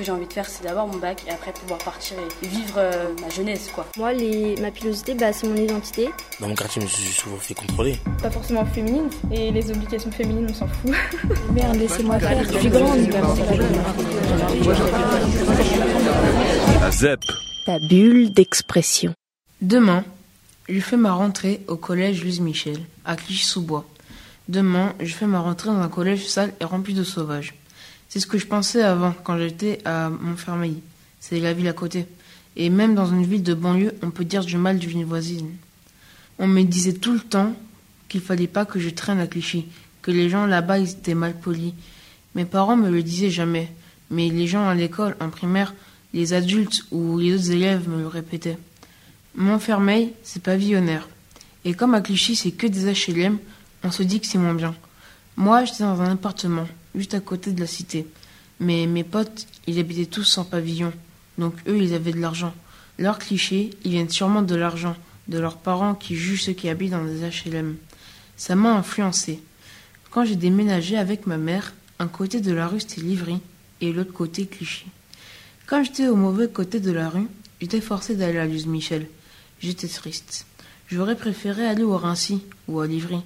que j'ai envie de faire, c'est d'avoir mon bac et après pouvoir partir et vivre euh, ma jeunesse, quoi. Moi, les, ma pilosité, bah, c'est mon identité. Dans mon quartier, je me suis souvent fait contrôler. Pas forcément féminine, et les obligations féminines, on s'en fout. Merde, laissez-moi faire, je suis grande. ZEP. Ta bulle d'expression. Demain, je fais ma rentrée au collège Louise Michel, à Clichy-sous-Bois. Demain, je fais ma rentrée dans un collège sale et rempli de sauvages. C'est ce que je pensais avant, quand j'étais à Montfermeil. C'est la ville à côté. Et même dans une ville de banlieue, on peut dire du mal d'une voisine. On me disait tout le temps qu'il fallait pas que je traîne à Clichy, que les gens là-bas étaient mal polis. Mes parents me le disaient jamais, mais les gens à l'école, en primaire, les adultes ou les autres élèves me le répétaient. Montfermeil, c'est pavillonnaire. Et comme à Clichy, c'est que des HLM, on se dit que c'est moins bien. Moi, j'étais dans un appartement, juste à côté de la cité. Mais mes potes, ils habitaient tous sans pavillon. Donc eux, ils avaient de l'argent. Leurs clichés, ils viennent sûrement de l'argent, de leurs parents qui jugent ceux qui habitent dans des HLM. Ça m'a influencé. Quand j'ai déménagé avec ma mère, un côté de la rue c'était Livry et l'autre côté Clichy. Quand j'étais au mauvais côté de la rue, j'étais forcé d'aller à Luz Michel. J'étais triste. J'aurais préféré aller au Rincy ou à Livry.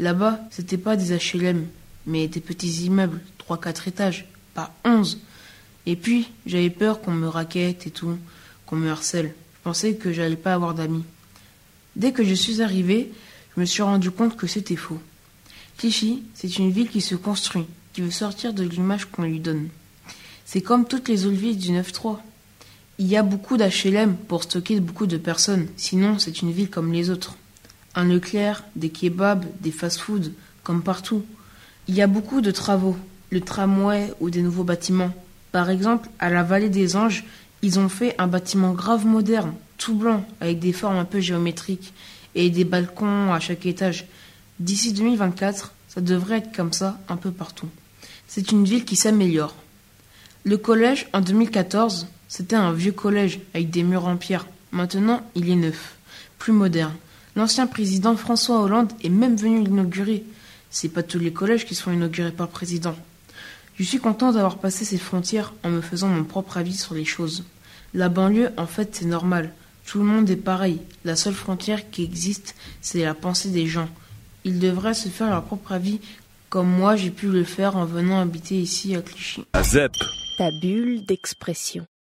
Là-bas, c'était pas des HLM, mais des petits immeubles, 3-4 étages, pas 11. Et puis, j'avais peur qu'on me raquette et tout, qu'on me harcèle. Je pensais que j'allais pas avoir d'amis. Dès que je suis arrivé, je me suis rendu compte que c'était faux. Clichy, c'est une ville qui se construit, qui veut sortir de l'image qu'on lui donne. C'est comme toutes les autres villes du 9-3. Il y a beaucoup d'HLM pour stocker beaucoup de personnes, sinon c'est une ville comme les autres. Un Leclerc, des kebabs, des fast-foods, comme partout. Il y a beaucoup de travaux, le tramway ou des nouveaux bâtiments. Par exemple, à la vallée des Anges, ils ont fait un bâtiment grave moderne, tout blanc, avec des formes un peu géométriques et des balcons à chaque étage. D'ici 2024, ça devrait être comme ça un peu partout. C'est une ville qui s'améliore. Le collège, en 2014, c'était un vieux collège avec des murs en pierre. Maintenant, il est neuf, plus moderne. L'ancien président François Hollande est même venu l'inaugurer. C'est pas tous les collèges qui sont inaugurés par le président. Je suis content d'avoir passé ces frontières en me faisant mon propre avis sur les choses. La banlieue, en fait, c'est normal. Tout le monde est pareil. La seule frontière qui existe, c'est la pensée des gens. Ils devraient se faire leur propre avis, comme moi j'ai pu le faire en venant habiter ici à Clichy. La ZEP. Ta bulle d'expression.